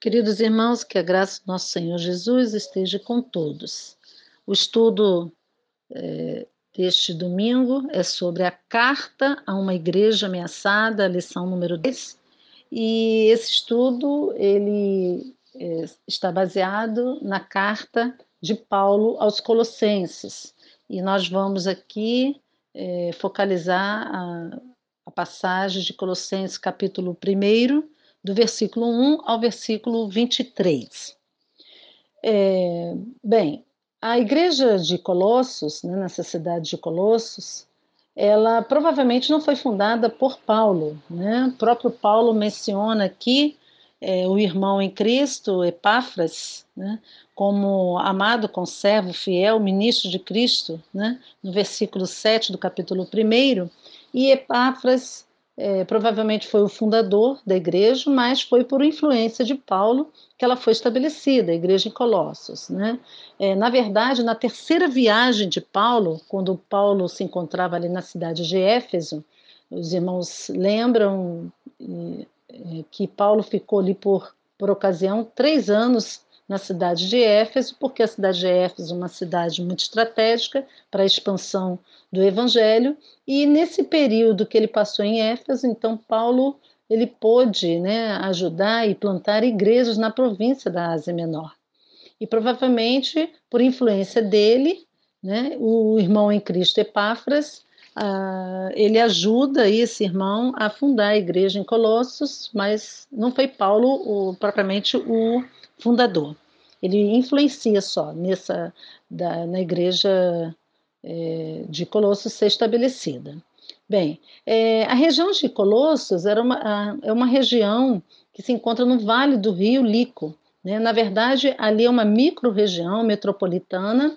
Queridos irmãos, que a graça do nosso Senhor Jesus esteja com todos. O estudo é, deste domingo é sobre a carta a uma igreja ameaçada, lição número 10. E esse estudo ele é, está baseado na carta de Paulo aos Colossenses. E nós vamos aqui é, focalizar a, a passagem de Colossenses, capítulo 1, do versículo 1 ao versículo 23. É, bem, a igreja de Colossos, né, nessa cidade de Colossos, ela provavelmente não foi fundada por Paulo. Né? O próprio Paulo menciona aqui é, o irmão em Cristo, Epáfras, né, como amado conservo, fiel, ministro de Cristo, né, no versículo 7 do capítulo 1, e Epáfras é, provavelmente foi o fundador da igreja, mas foi por influência de Paulo que ela foi estabelecida, a igreja em Colossos. Né? É, na verdade, na terceira viagem de Paulo, quando Paulo se encontrava ali na cidade de Éfeso, os irmãos lembram é, que Paulo ficou ali por, por ocasião três anos na cidade de Éfeso, porque a cidade de Éfeso é uma cidade muito estratégica para a expansão do evangelho, e nesse período que ele passou em Éfeso, então Paulo ele pôde né, ajudar e plantar igrejas na província da Ásia Menor. E provavelmente, por influência dele, né, o irmão em Cristo Epáfras, uh, ele ajuda esse irmão a fundar a igreja em Colossos, mas não foi Paulo o, propriamente o fundador. Ele influencia só nessa da, na igreja é, de Colossos ser estabelecida. Bem, é, a região de Colossos era uma, é uma região que se encontra no vale do rio Lico. Né? Na verdade, ali é uma micro-região metropolitana,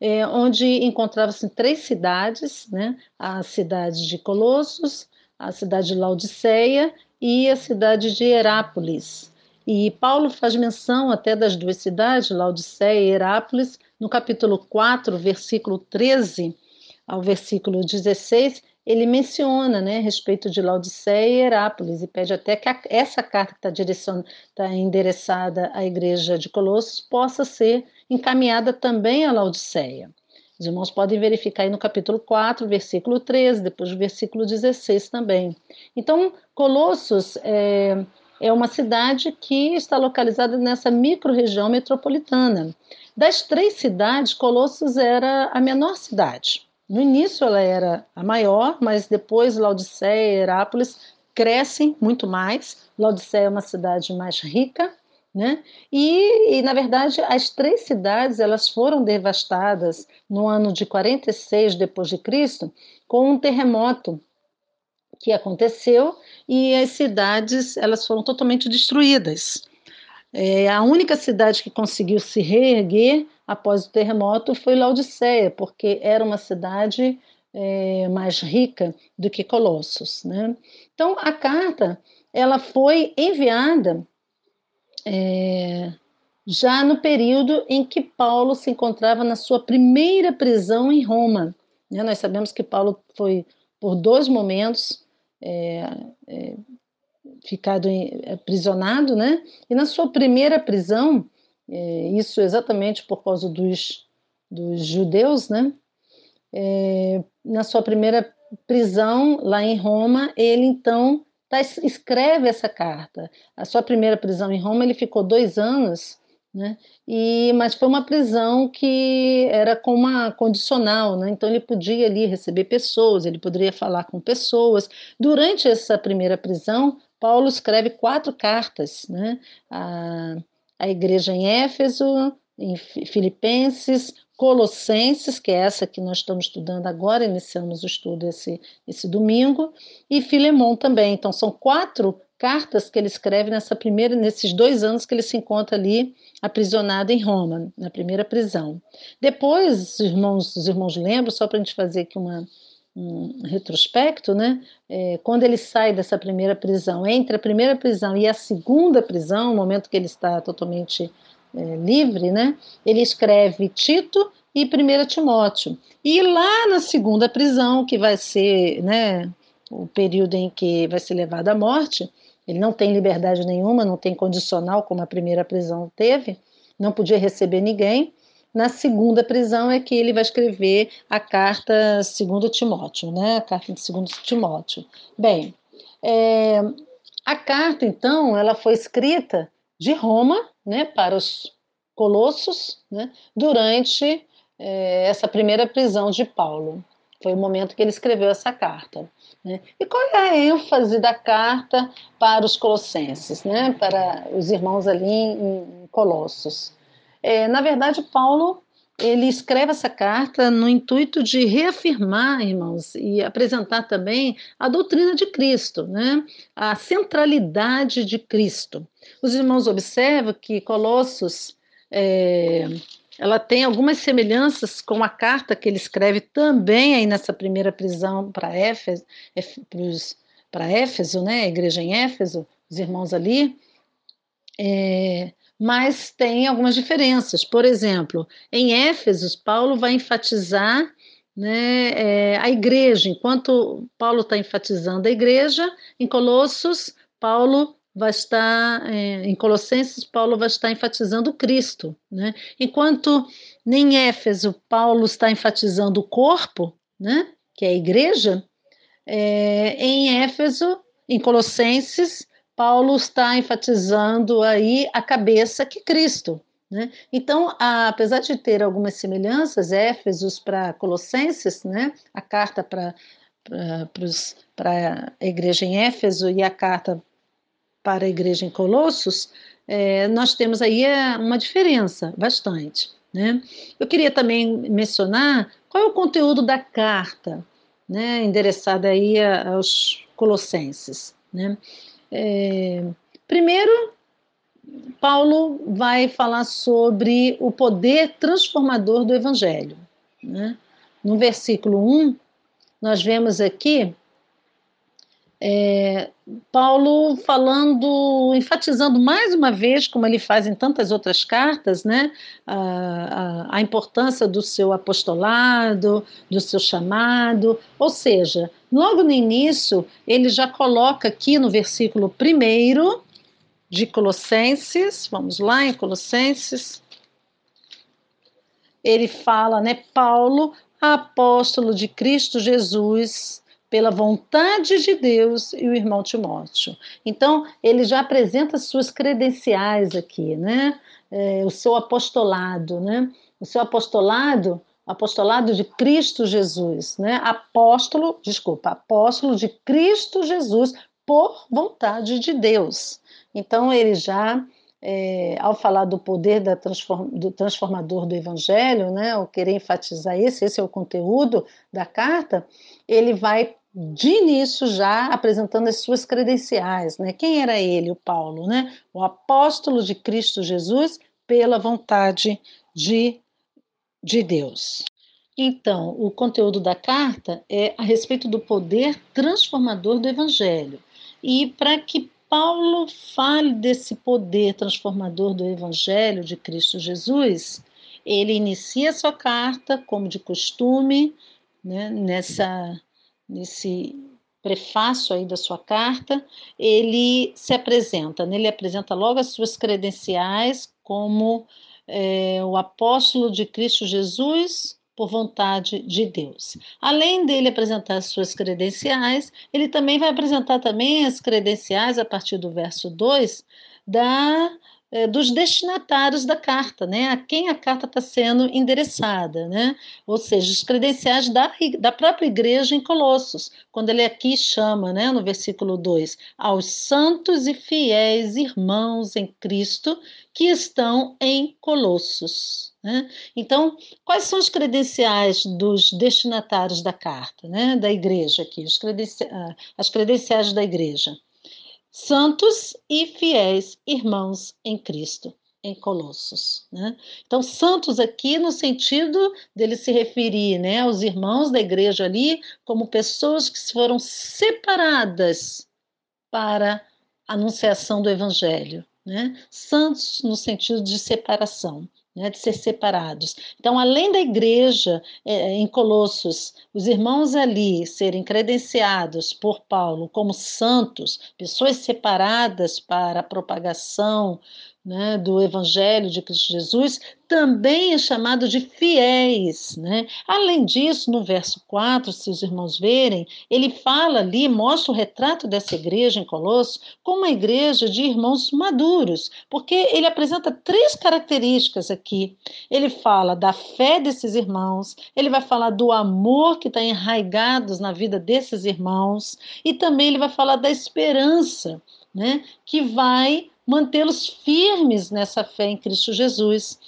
é, onde encontravam-se três cidades, né? a cidade de Colossos, a cidade de Laodiceia e a cidade de Herápolis. E Paulo faz menção até das duas cidades, Laodiceia e Herápolis, no capítulo 4, versículo 13 ao versículo 16, ele menciona né, a respeito de Laodiceia e Herápolis e pede até que a, essa carta que está tá endereçada à igreja de Colossos possa ser encaminhada também a Laodiceia. Os irmãos podem verificar aí no capítulo 4, versículo 13, depois do versículo 16 também. Então, Colossos é, é uma cidade que está localizada nessa micro-região metropolitana. Das três cidades, Colossos era a menor cidade. No início ela era a maior, mas depois Laodiceia e Herápolis crescem muito mais. Laodiceia é uma cidade mais rica, né? E, e, na verdade as três cidades elas foram devastadas no ano de 46 depois de Cristo com um terremoto que aconteceu e as cidades elas foram totalmente destruídas. É, a única cidade que conseguiu se reerguer após o terremoto foi Laodiceia, porque era uma cidade é, mais rica do que Colossos. Né? Então, a carta ela foi enviada é, já no período em que Paulo se encontrava na sua primeira prisão em Roma. Né? Nós sabemos que Paulo foi, por dois momentos, é, é, ficado aprisionado, né? E na sua primeira prisão, é, isso exatamente por causa dos, dos judeus, né? É, na sua primeira prisão lá em Roma, ele então tá, escreve essa carta. A sua primeira prisão em Roma, ele ficou dois anos né? E, mas foi uma prisão que era com uma condicional, né? então ele podia ali receber pessoas, ele poderia falar com pessoas. Durante essa primeira prisão, Paulo escreve quatro cartas né? à igreja em Éfeso, em Filipenses, Colossenses, que é essa que nós estamos estudando agora, iniciamos o estudo esse, esse domingo, e Filemon também. Então, são quatro cartas que ele escreve nessa primeira, nesses dois anos que ele se encontra ali aprisionado em Roma, na primeira prisão. Depois, os irmãos, os irmãos lembram, só para a gente fazer aqui uma, um retrospecto, né? É, quando ele sai dessa primeira prisão, entre a primeira prisão e a segunda prisão, o momento que ele está totalmente é, livre, né? Ele escreve Tito e 1 Timóteo. E lá na segunda prisão, que vai ser, né, o período em que vai ser levado à morte, ele não tem liberdade nenhuma, não tem condicional como a primeira prisão teve, não podia receber ninguém. Na segunda prisão é que ele vai escrever a carta segundo Timóteo, né? A carta de segundo Timóteo. Bem, é, a carta então ela foi escrita de Roma, né, para os Colossos, né, durante é, essa primeira prisão de Paulo. Foi o momento que ele escreveu essa carta. Né? E qual é a ênfase da carta para os colossenses, né? para os irmãos ali em Colossos? É, na verdade, Paulo ele escreve essa carta no intuito de reafirmar, irmãos, e apresentar também a doutrina de Cristo, né? a centralidade de Cristo. Os irmãos observam que Colossos é, ela tem algumas semelhanças com a carta que ele escreve também aí nessa primeira prisão para Éfeso, para Éfeso, né, a igreja em Éfeso, os irmãos ali, é, mas tem algumas diferenças. Por exemplo, em Éfeso, Paulo vai enfatizar né, é, a igreja, enquanto Paulo está enfatizando a igreja, em Colossos, Paulo vai estar, é, em Colossenses, Paulo vai estar enfatizando Cristo. Né? Enquanto em Éfeso, Paulo está enfatizando o corpo, né, que é a igreja, é, em Éfeso, em Colossenses, Paulo está enfatizando aí a cabeça que Cristo. Né? Então, a, apesar de ter algumas semelhanças, Éfesos para Colossenses, né, a carta para para a igreja em Éfeso e a carta para a igreja em Colossos, é, nós temos aí é, uma diferença bastante. Né? Eu queria também mencionar qual é o conteúdo da carta né, endereçada aí aos colossenses. Né? É, primeiro, Paulo vai falar sobre o poder transformador do Evangelho. Né? No versículo 1, nós vemos aqui é, Paulo falando, enfatizando mais uma vez, como ele faz em tantas outras cartas, né, a, a, a, importância do seu apostolado, do seu chamado, ou seja, logo no início, ele já coloca aqui no versículo 1 de Colossenses, vamos lá em Colossenses, ele fala, né, Paulo, apóstolo de Cristo Jesus, pela vontade de Deus e o irmão Timóteo. Então, ele já apresenta suas credenciais aqui, né? É, o seu apostolado, né? O seu apostolado, apostolado de Cristo Jesus, né? Apóstolo, desculpa, apóstolo de Cristo Jesus por vontade de Deus. Então, ele já é, ao falar do poder da transform, do transformador do Evangelho, né, ao querer enfatizar esse, esse é o conteúdo da carta, ele vai de início já apresentando as suas credenciais, né? Quem era ele, o Paulo, né? O apóstolo de Cristo Jesus pela vontade de, de Deus. Então, o conteúdo da carta é a respeito do poder transformador do Evangelho. E para que Paulo fale desse poder transformador do Evangelho de Cristo Jesus, ele inicia sua carta, como de costume, né, nessa nesse prefácio aí da sua carta, ele se apresenta, né? ele apresenta logo as suas credenciais como é, o apóstolo de Cristo Jesus por vontade de Deus. Além dele apresentar as suas credenciais, ele também vai apresentar também as credenciais a partir do verso 2 da dos destinatários da carta, né? A quem a carta está sendo endereçada, né? Ou seja, os credenciais da, da própria igreja em Colossos, quando ele aqui chama, né, no versículo 2, aos santos e fiéis irmãos em Cristo que estão em Colossos. Né? Então, quais são os credenciais dos destinatários da carta, né, da igreja aqui, credenci ah, as credenciais da igreja? Santos e fiéis irmãos em Cristo, em Colossos. Né? Então, santos aqui no sentido dele se referir né, aos irmãos da igreja ali como pessoas que foram separadas para a anunciação do evangelho. Né? Santos no sentido de separação. Né, de ser separados. Então, além da igreja é, em Colossos, os irmãos ali serem credenciados por Paulo como santos, pessoas separadas para a propagação né, do Evangelho de Cristo Jesus, também é chamado de fiéis. Né? Além disso, no verso 4, se os irmãos verem, ele fala ali, mostra o retrato dessa igreja em Colossos como uma igreja de irmãos maduros, porque ele apresenta três características aqui. Ele fala da fé desses irmãos, ele vai falar do amor que está enraigado na vida desses irmãos, e também ele vai falar da esperança. Né, que vai mantê-los firmes nessa fé em Cristo Jesus.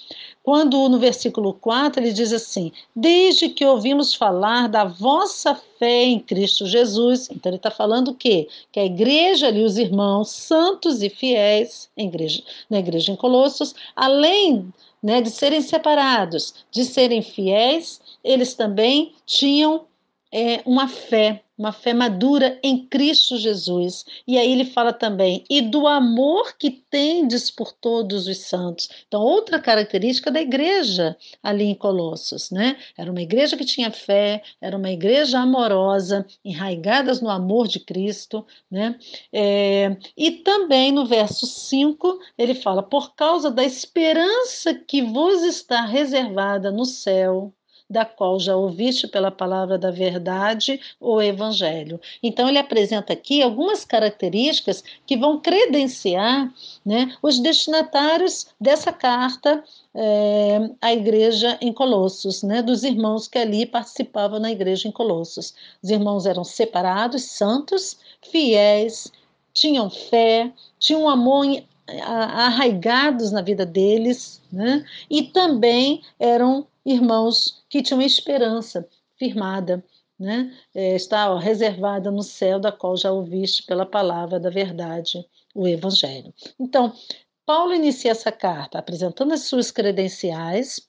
Quando no versículo 4 ele diz assim: Desde que ouvimos falar da vossa fé em Cristo Jesus. Então ele está falando o quê? Que a igreja ali, os irmãos santos e fiéis igreja, na igreja em Colossos, além né, de serem separados, de serem fiéis, eles também tinham é, uma fé uma fé madura em Cristo Jesus. E aí ele fala também, e do amor que tendes por todos os santos. Então, outra característica da igreja ali em Colossos, né? Era uma igreja que tinha fé, era uma igreja amorosa, enraigadas no amor de Cristo, né? É, e também no verso 5, ele fala, por causa da esperança que vos está reservada no céu, da qual já ouviste pela palavra da verdade, o Evangelho. Então, ele apresenta aqui algumas características que vão credenciar né, os destinatários dessa carta é, à igreja em Colossos, né, dos irmãos que ali participavam na igreja em Colossos. Os irmãos eram separados, santos, fiéis, tinham fé, tinham um amor arraigados na vida deles, né? e também eram irmãos que tinham esperança firmada, né? É, está ó, reservada no céu, da qual já ouviste pela palavra da verdade, o Evangelho. Então, Paulo inicia essa carta apresentando as suas credenciais.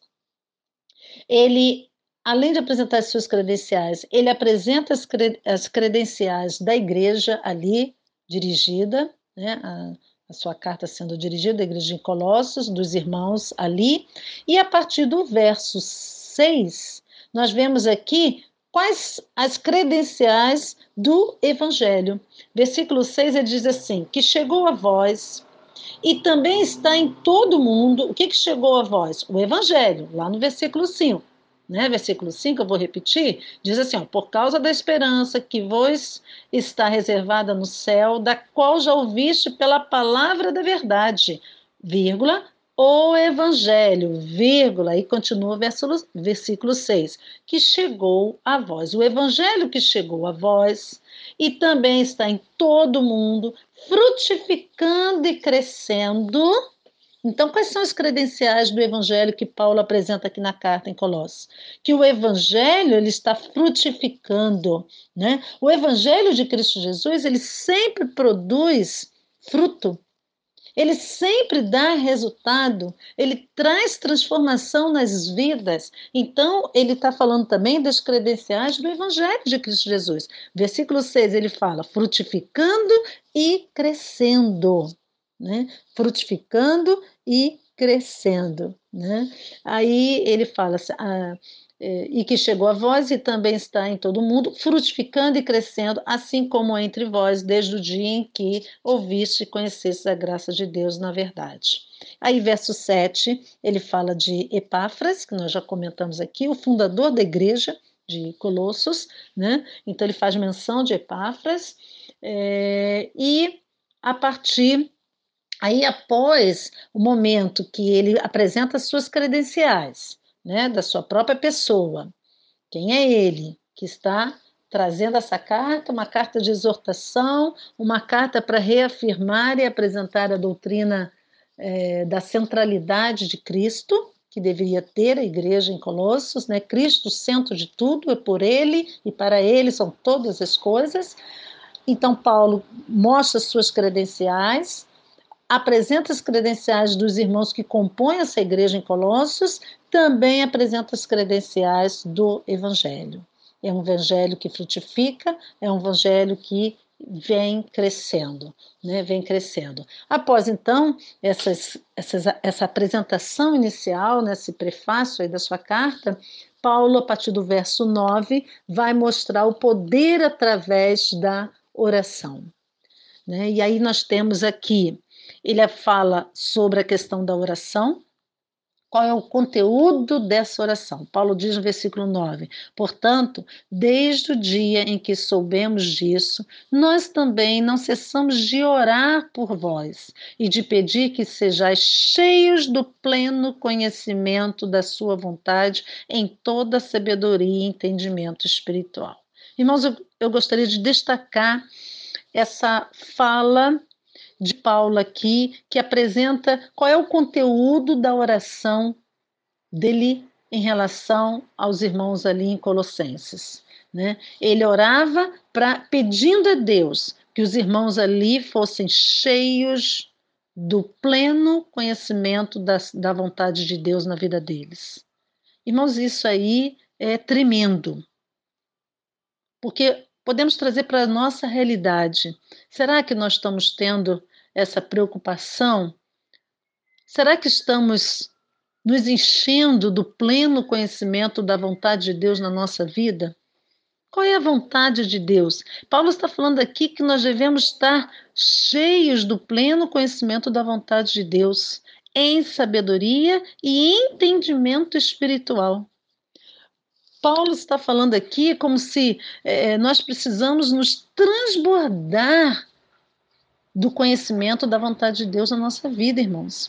Ele, além de apresentar as suas credenciais, ele apresenta as, cre as credenciais da igreja ali dirigida, né? A, a sua carta sendo dirigida à igreja de Colossos, dos irmãos ali, e a partir do verso 6, nós vemos aqui quais as credenciais do evangelho. Versículo 6 ele diz assim: que chegou a vós e também está em todo mundo. O que, que chegou a vós? O evangelho, lá no versículo 5 né, versículo 5, eu vou repetir, diz assim: ó, por causa da esperança que vos está reservada no céu, da qual já ouviste pela palavra da verdade, vírgula, o evangelho, vírgula, e continua o versículo, versículo 6, que chegou a vós. O evangelho que chegou a vós e também está em todo mundo, frutificando e crescendo então, quais são as credenciais do evangelho que Paulo apresenta aqui na carta em Colossos? Que o evangelho ele está frutificando, né? O evangelho de Cristo Jesus, ele sempre produz fruto. Ele sempre dá resultado, ele traz transformação nas vidas. Então, ele está falando também das credenciais do Evangelho de Cristo Jesus. Versículo 6, ele fala: frutificando e crescendo né? frutificando e crescendo. Né? Aí ele fala assim, ah, é, e que chegou a vós e também está em todo mundo, frutificando e crescendo, assim como entre vós, desde o dia em que ouviste e conheceste a graça de Deus na verdade. Aí, verso 7, ele fala de Epáfras, que nós já comentamos aqui, o fundador da igreja de Colossos, né? Então, ele faz menção de Epáfras, é, e a partir Aí, após o momento que ele apresenta as suas credenciais, né, da sua própria pessoa, quem é ele que está trazendo essa carta, uma carta de exortação, uma carta para reafirmar e apresentar a doutrina é, da centralidade de Cristo, que deveria ter a igreja em Colossos, né? Cristo, centro de tudo, é por ele e para ele são todas as coisas. Então, Paulo mostra suas credenciais, apresenta as credenciais dos irmãos que compõem essa igreja em Colossos, também apresenta as credenciais do Evangelho. É um evangelho que frutifica, é um evangelho que vem crescendo, né? Vem crescendo. Após então essas, essas, essa apresentação inicial, nesse prefácio aí da sua carta, Paulo, a partir do verso 9, vai mostrar o poder através da oração. Né? E aí nós temos aqui, ele fala sobre a questão da oração, qual é o conteúdo dessa oração? Paulo diz no versículo 9: Portanto, desde o dia em que soubemos disso, nós também não cessamos de orar por vós e de pedir que sejais cheios do pleno conhecimento da Sua vontade em toda sabedoria e entendimento espiritual. Irmãos, eu, eu gostaria de destacar essa fala de Paulo aqui, que apresenta qual é o conteúdo da oração dele em relação aos irmãos ali em Colossenses. Né? Ele orava para pedindo a Deus que os irmãos ali fossem cheios do pleno conhecimento da, da vontade de Deus na vida deles. Irmãos, isso aí é tremendo. Porque podemos trazer para a nossa realidade. Será que nós estamos tendo essa preocupação? Será que estamos nos enchendo do pleno conhecimento da vontade de Deus na nossa vida? Qual é a vontade de Deus? Paulo está falando aqui que nós devemos estar cheios do pleno conhecimento da vontade de Deus, em sabedoria e entendimento espiritual. Paulo está falando aqui como se é, nós precisamos nos transbordar do conhecimento da vontade de Deus na nossa vida, irmãos.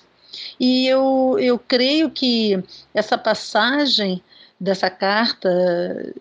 E eu, eu creio que essa passagem dessa carta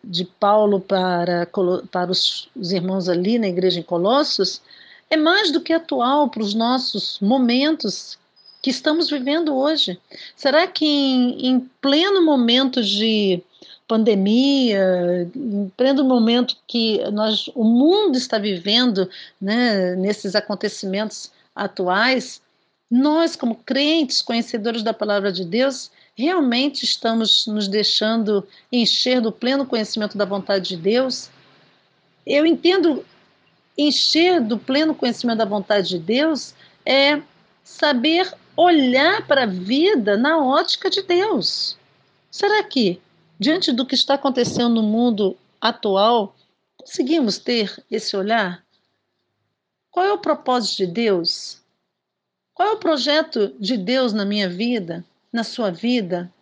de Paulo para, para os, os irmãos ali na igreja em Colossos é mais do que atual para os nossos momentos que estamos vivendo hoje. Será que em, em pleno momento de pandemia, em pleno momento que nós, o mundo está vivendo, né, nesses acontecimentos atuais, nós, como crentes, conhecedores da palavra de Deus, realmente estamos nos deixando encher do pleno conhecimento da vontade de Deus? Eu entendo encher do pleno conhecimento da vontade de Deus é saber olhar para a vida na ótica de Deus. Será que Diante do que está acontecendo no mundo atual, conseguimos ter esse olhar? Qual é o propósito de Deus? Qual é o projeto de Deus na minha vida, na sua vida?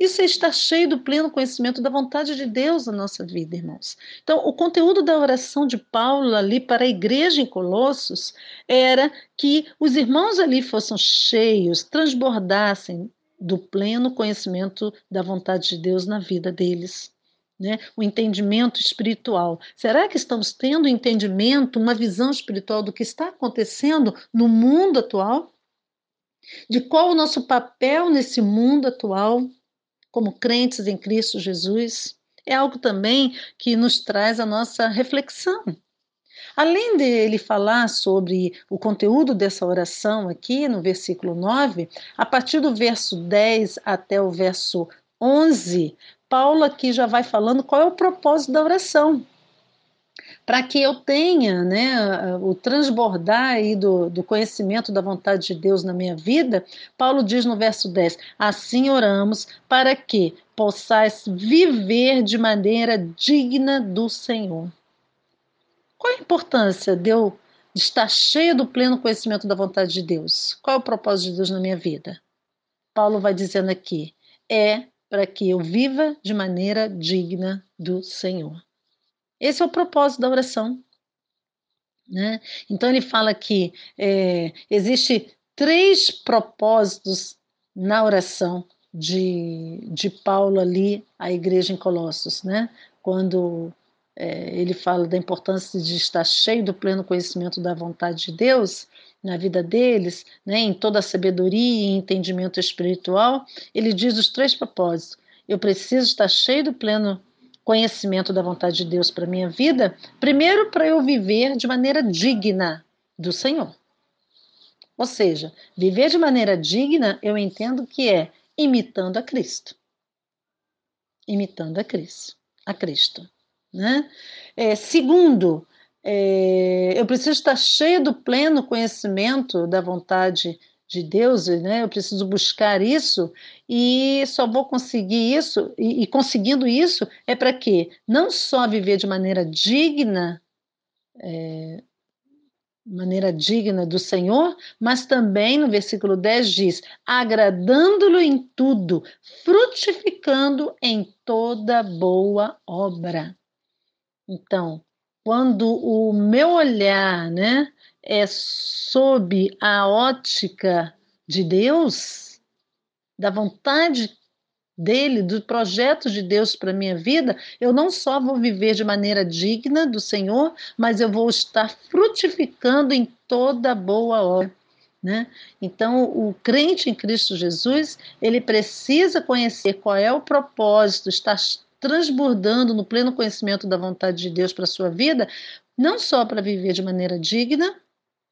Isso é estar cheio do pleno conhecimento da vontade de Deus na nossa vida, irmãos. Então, o conteúdo da oração de Paulo ali para a igreja em Colossos era que os irmãos ali fossem cheios, transbordassem do pleno conhecimento da vontade de Deus na vida deles. Né? O entendimento espiritual. Será que estamos tendo entendimento, uma visão espiritual do que está acontecendo no mundo atual? De qual o nosso papel nesse mundo atual, como crentes em Cristo Jesus? É algo também que nos traz a nossa reflexão. Além dele falar sobre o conteúdo dessa oração aqui no versículo 9, a partir do verso 10 até o verso 11, Paulo aqui já vai falando qual é o propósito da oração. Para que eu tenha né, o transbordar aí do, do conhecimento da vontade de Deus na minha vida, Paulo diz no verso 10: Assim oramos para que possais viver de maneira digna do Senhor. Qual a importância de eu estar cheio do pleno conhecimento da vontade de Deus? Qual é o propósito de Deus na minha vida? Paulo vai dizendo aqui: é para que eu viva de maneira digna do Senhor. Esse é o propósito da oração. Né? Então ele fala que é, existe três propósitos na oração de, de Paulo ali à igreja em Colossos, né? Quando é, ele fala da importância de estar cheio do pleno conhecimento da vontade de Deus na vida deles, né, em toda a sabedoria e entendimento espiritual, ele diz os três propósitos. Eu preciso estar cheio do pleno conhecimento da vontade de Deus para minha vida, primeiro para eu viver de maneira digna do Senhor. Ou seja, viver de maneira digna, eu entendo que é imitando a Cristo. Imitando a Cristo, a Cristo. Né? É, segundo, é, eu preciso estar cheio do pleno conhecimento da vontade de Deus, né? Eu preciso buscar isso e só vou conseguir isso e, e conseguindo isso é para quê? Não só viver de maneira digna, é, maneira digna do Senhor, mas também no versículo 10 diz: agradando-lo em tudo, frutificando em toda boa obra. Então, quando o meu olhar, né, é sob a ótica de Deus, da vontade dele, do projeto de Deus para minha vida, eu não só vou viver de maneira digna do Senhor, mas eu vou estar frutificando em toda boa obra. Né? Então, o crente em Cristo Jesus, ele precisa conhecer qual é o propósito, estar transbordando no pleno conhecimento da vontade de Deus para a sua vida, não só para viver de maneira digna,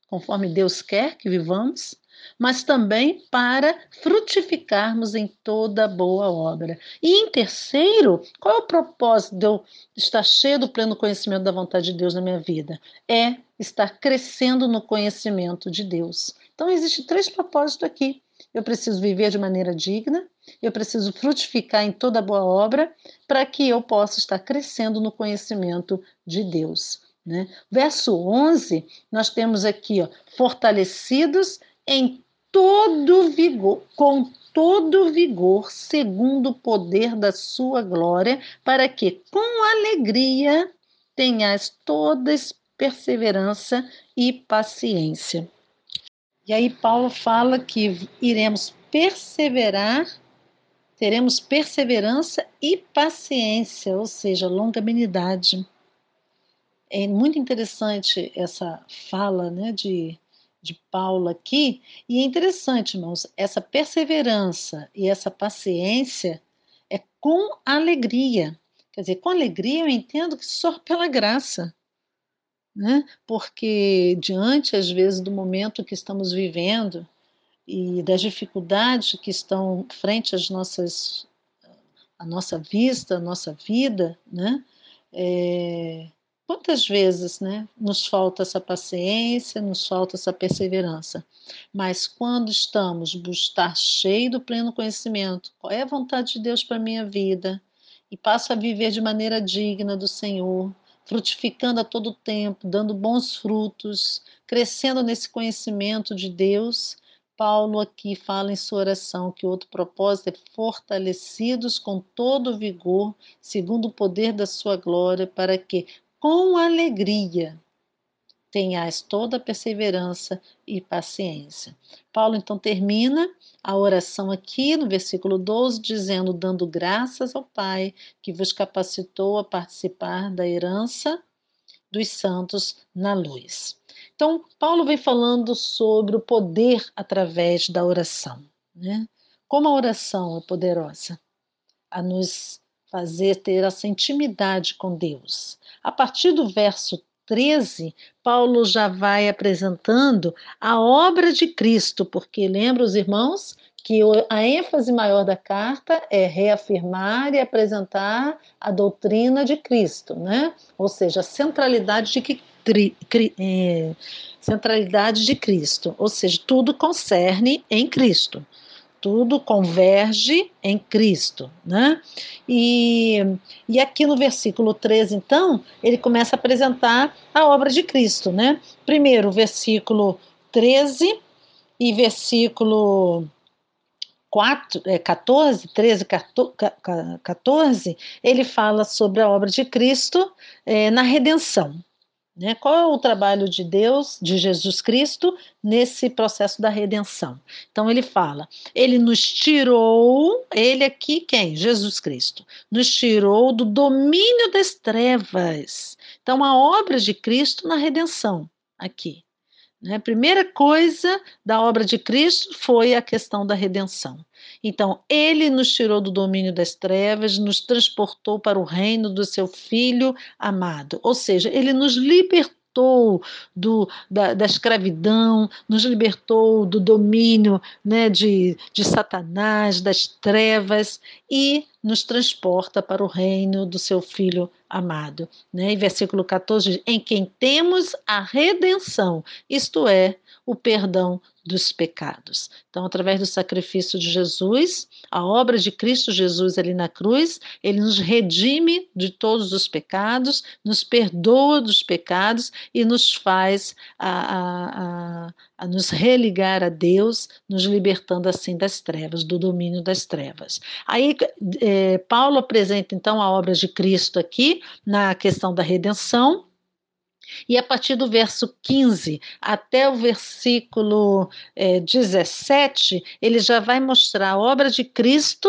conforme Deus quer que vivamos, mas também para frutificarmos em toda boa obra. E em terceiro, qual é o propósito de eu estar cheio do pleno conhecimento da vontade de Deus na minha vida? É estar crescendo no conhecimento de Deus. Então, existem três propósitos aqui. Eu preciso viver de maneira digna, eu preciso frutificar em toda boa obra para que eu possa estar crescendo no conhecimento de Deus. Né? Verso 11, nós temos aqui, ó, fortalecidos em todo vigor, com todo vigor, segundo o poder da sua glória, para que com alegria tenhas toda perseverança e paciência. E aí Paulo fala que iremos perseverar, teremos perseverança e paciência, ou seja, longanimidade. É muito interessante essa fala né, de, de Paulo aqui, e é interessante, irmãos, essa perseverança e essa paciência é com alegria. Quer dizer, com alegria eu entendo que só pela graça. Né? Porque diante, às vezes, do momento que estamos vivendo e das dificuldades que estão frente às nossas, à nossa vista, à nossa vida, né? É, Quantas vezes né, nos falta essa paciência, nos falta essa perseverança? Mas quando estamos estar cheio do pleno conhecimento, qual é a vontade de Deus para a minha vida, e passo a viver de maneira digna do Senhor, frutificando a todo tempo, dando bons frutos, crescendo nesse conhecimento de Deus, Paulo aqui fala em sua oração que outro propósito é fortalecidos com todo o vigor, segundo o poder da sua glória, para que, com alegria tenhais toda perseverança e paciência. Paulo então termina a oração aqui no versículo 12, dizendo: dando graças ao Pai que vos capacitou a participar da herança dos santos na luz. Então, Paulo vem falando sobre o poder através da oração. Né? Como a oração é poderosa a nos fazer ter essa intimidade com Deus. A partir do verso 13, Paulo já vai apresentando a obra de Cristo, porque lembra os irmãos que a ênfase maior da carta é reafirmar e apresentar a doutrina de Cristo, né? Ou seja, a centralidade de que é, centralidade de Cristo, ou seja, tudo concerne em Cristo tudo converge em Cristo, né? E, e aqui no versículo 13, então, ele começa a apresentar a obra de Cristo, né? Primeiro, versículo 13 e versículo 4, é, 14, 13, 14, ele fala sobre a obra de Cristo é, na redenção. Né? Qual é o trabalho de Deus, de Jesus Cristo, nesse processo da redenção? Então ele fala: ele nos tirou, ele aqui quem? Jesus Cristo, nos tirou do domínio das trevas. Então a obra de Cristo na redenção, aqui. Né? A primeira coisa da obra de Cristo foi a questão da redenção. Então, ele nos tirou do domínio das trevas, nos transportou para o reino do seu Filho amado. Ou seja, ele nos libertou libertou do, da, da escravidão, nos libertou do domínio né, de, de Satanás, das trevas e nos transporta para o reino do seu Filho amado. Né? E versículo 14 em quem temos a redenção, isto é, o perdão dos pecados. Então, através do sacrifício de Jesus, a obra de Cristo Jesus ali na cruz, ele nos redime de todos os pecados, nos perdoa dos pecados e nos faz a, a, a, a nos religar a Deus, nos libertando assim das trevas, do domínio das trevas. Aí, é, Paulo apresenta então a obra de Cristo aqui na questão da redenção e a partir do verso 15 até o versículo é, 17, ele já vai mostrar a obra de Cristo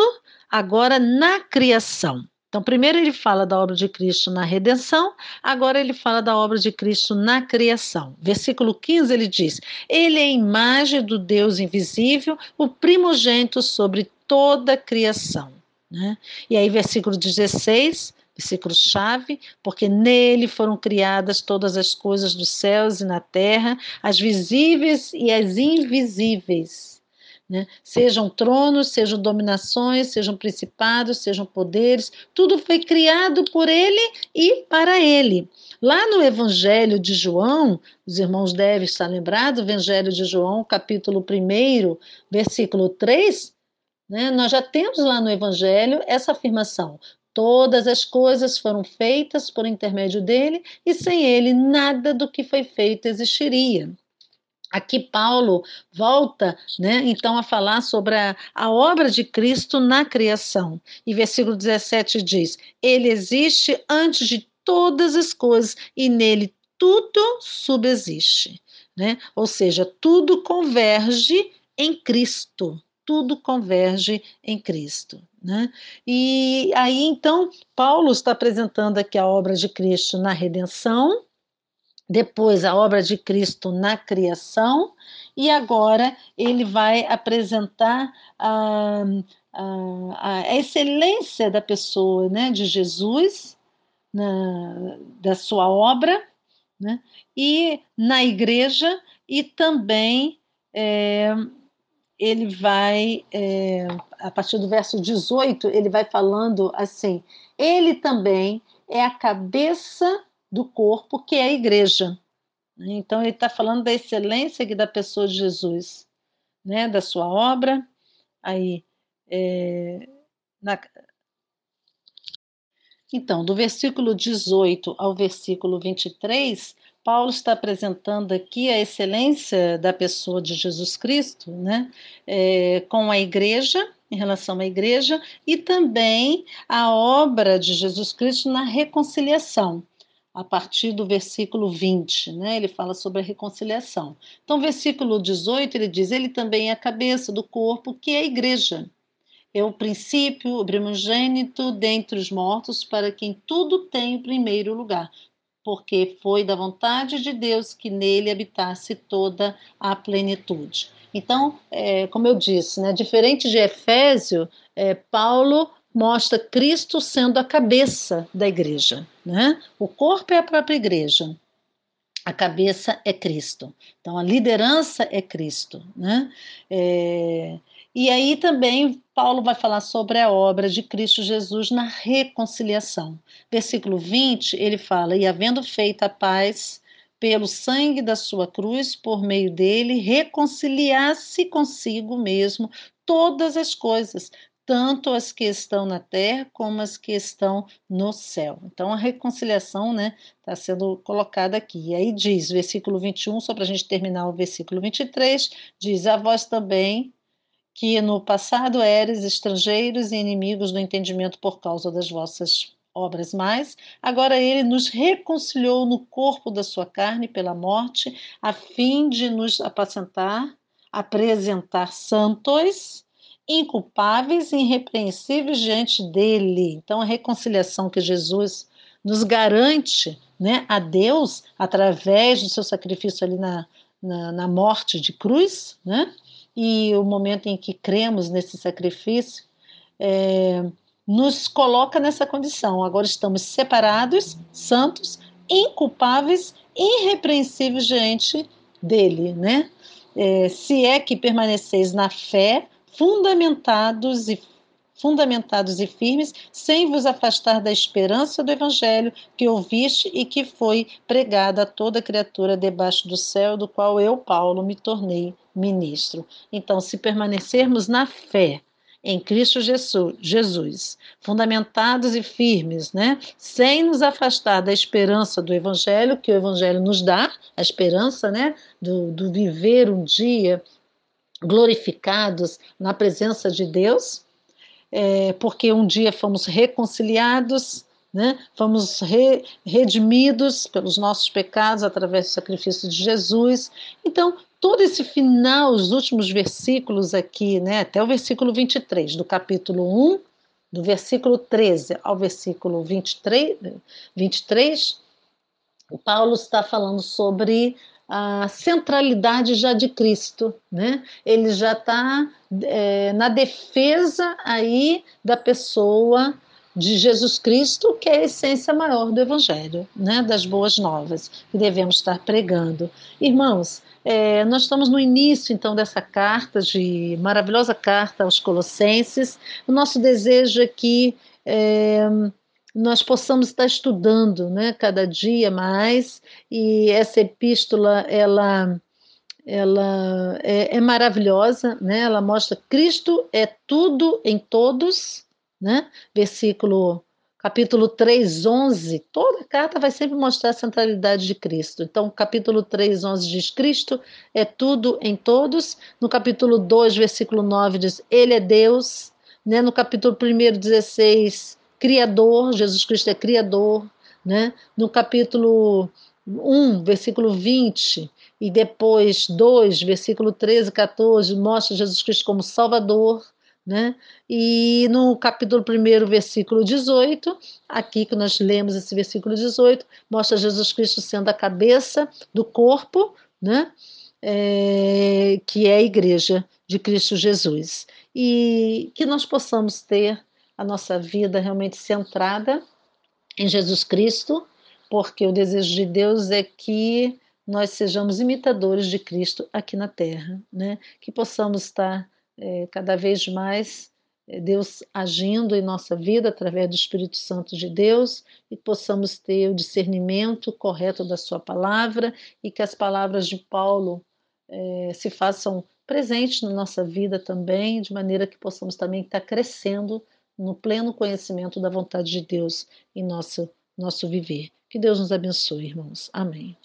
agora na criação. Então, primeiro ele fala da obra de Cristo na redenção, agora ele fala da obra de Cristo na criação. Versículo 15 ele diz: Ele é a imagem do Deus invisível, o primogênito sobre toda a criação. Né? E aí, versículo 16: versículo-chave, porque nele foram criadas todas as coisas dos céus e na terra, as visíveis e as invisíveis. Né? Sejam tronos, sejam dominações, sejam principados, sejam poderes, tudo foi criado por ele e para ele. Lá no Evangelho de João, os irmãos devem estar lembrados, Evangelho de João, capítulo 1, versículo 3, né, nós já temos lá no Evangelho essa afirmação: Todas as coisas foram feitas por intermédio dele, e sem ele nada do que foi feito existiria. Aqui Paulo volta, né, então a falar sobre a, a, obra de Cristo na criação. E versículo 17 diz: Ele existe antes de todas as coisas e nele tudo subsiste, né? Ou seja, tudo converge em Cristo tudo converge em Cristo. Né? E aí, então, Paulo está apresentando aqui a obra de Cristo na redenção, depois a obra de Cristo na criação, e agora ele vai apresentar a, a, a excelência da pessoa né, de Jesus, na, da sua obra, né, e na igreja, e também é, ele vai, é, a partir do verso 18, ele vai falando assim: ele também é a cabeça do corpo, que é a igreja. Então, ele está falando da excelência da pessoa de Jesus, né, da sua obra. Aí, é, na... Então, do versículo 18 ao versículo 23, Paulo está apresentando aqui a excelência da pessoa de Jesus Cristo, né, é, com a igreja, em relação à igreja, e também a obra de Jesus Cristo na reconciliação. A partir do versículo 20, né, ele fala sobre a reconciliação. Então, versículo 18, ele diz: Ele também é a cabeça do corpo, que é a igreja. É o princípio, o primogênito dentre os mortos, para quem tudo tem o primeiro lugar porque foi da vontade de Deus que nele habitasse toda a plenitude. Então, é, como eu disse, né, diferente de Efésio, é, Paulo mostra Cristo sendo a cabeça da igreja. Né? O corpo é a própria igreja, a cabeça é Cristo. Então, a liderança é Cristo. Né? É, e aí também Paulo vai falar sobre a obra de Cristo Jesus na reconciliação. Versículo 20, ele fala: E havendo feito a paz pelo sangue da sua cruz, por meio dele, reconciliar-se consigo mesmo todas as coisas, tanto as que estão na terra como as que estão no céu. Então a reconciliação, né, está sendo colocada aqui. E aí diz, versículo 21, só para a gente terminar o versículo 23, diz: A vós também que no passado eres estrangeiros e inimigos do entendimento por causa das vossas obras mais, agora ele nos reconciliou no corpo da sua carne pela morte, a fim de nos apacentar, apresentar santos, inculpáveis e irrepreensíveis diante dele. Então a reconciliação que Jesus nos garante, né, a Deus através do seu sacrifício ali na, na, na morte de cruz, né? E o momento em que cremos nesse sacrifício é, nos coloca nessa condição. Agora estamos separados, santos, inculpáveis, irrepreensíveis diante dele, né? É, se é que permaneceis na fé, fundamentados e fundamentados e firmes, sem vos afastar da esperança do evangelho que ouviste e que foi pregada a toda criatura debaixo do céu, do qual eu, Paulo, me tornei ministro. Então, se permanecermos na fé, em Cristo Jesus, fundamentados e firmes, né? sem nos afastar da esperança do Evangelho, que o Evangelho nos dá, a esperança né? do, do viver um dia glorificados na presença de Deus, é, porque um dia fomos reconciliados, né? fomos re, redimidos pelos nossos pecados através do sacrifício de Jesus. Então, todo esse final, os últimos versículos aqui, né? até o versículo 23 do capítulo 1, do versículo 13 ao versículo 23, 23 o Paulo está falando sobre a centralidade já de Cristo, né? Ele já está é, na defesa aí da pessoa de Jesus Cristo, que é a essência maior do Evangelho, né? Das boas novas que devemos estar pregando, irmãos. É, nós estamos no início então dessa carta, de maravilhosa carta aos Colossenses. O nosso desejo é que é, nós possamos estar estudando, né, cada dia mais, e essa epístola, ela, ela é, é maravilhosa, né, ela mostra Cristo é tudo em todos, né, versículo capítulo 3, 11, toda carta vai sempre mostrar a centralidade de Cristo. Então, capítulo 3, 11 diz: Cristo é tudo em todos. No capítulo 2, versículo 9 diz: Ele é Deus. Né? No capítulo 1, 16, Criador, Jesus Cristo é Criador, né? No capítulo 1, versículo 20, e depois 2, versículo 13 e 14, mostra Jesus Cristo como Salvador, né? E no capítulo 1, versículo 18, aqui que nós lemos esse versículo 18, mostra Jesus Cristo sendo a cabeça do corpo, né? É, que é a igreja de Cristo Jesus. E que nós possamos ter a nossa vida realmente centrada em Jesus Cristo, porque o desejo de Deus é que nós sejamos imitadores de Cristo aqui na Terra, né? Que possamos estar é, cada vez mais é, Deus agindo em nossa vida através do Espírito Santo de Deus e possamos ter o discernimento correto da Sua palavra e que as palavras de Paulo é, se façam presentes na nossa vida também, de maneira que possamos também estar crescendo no pleno conhecimento da vontade de Deus em nosso, nosso viver. Que Deus nos abençoe, irmãos. Amém.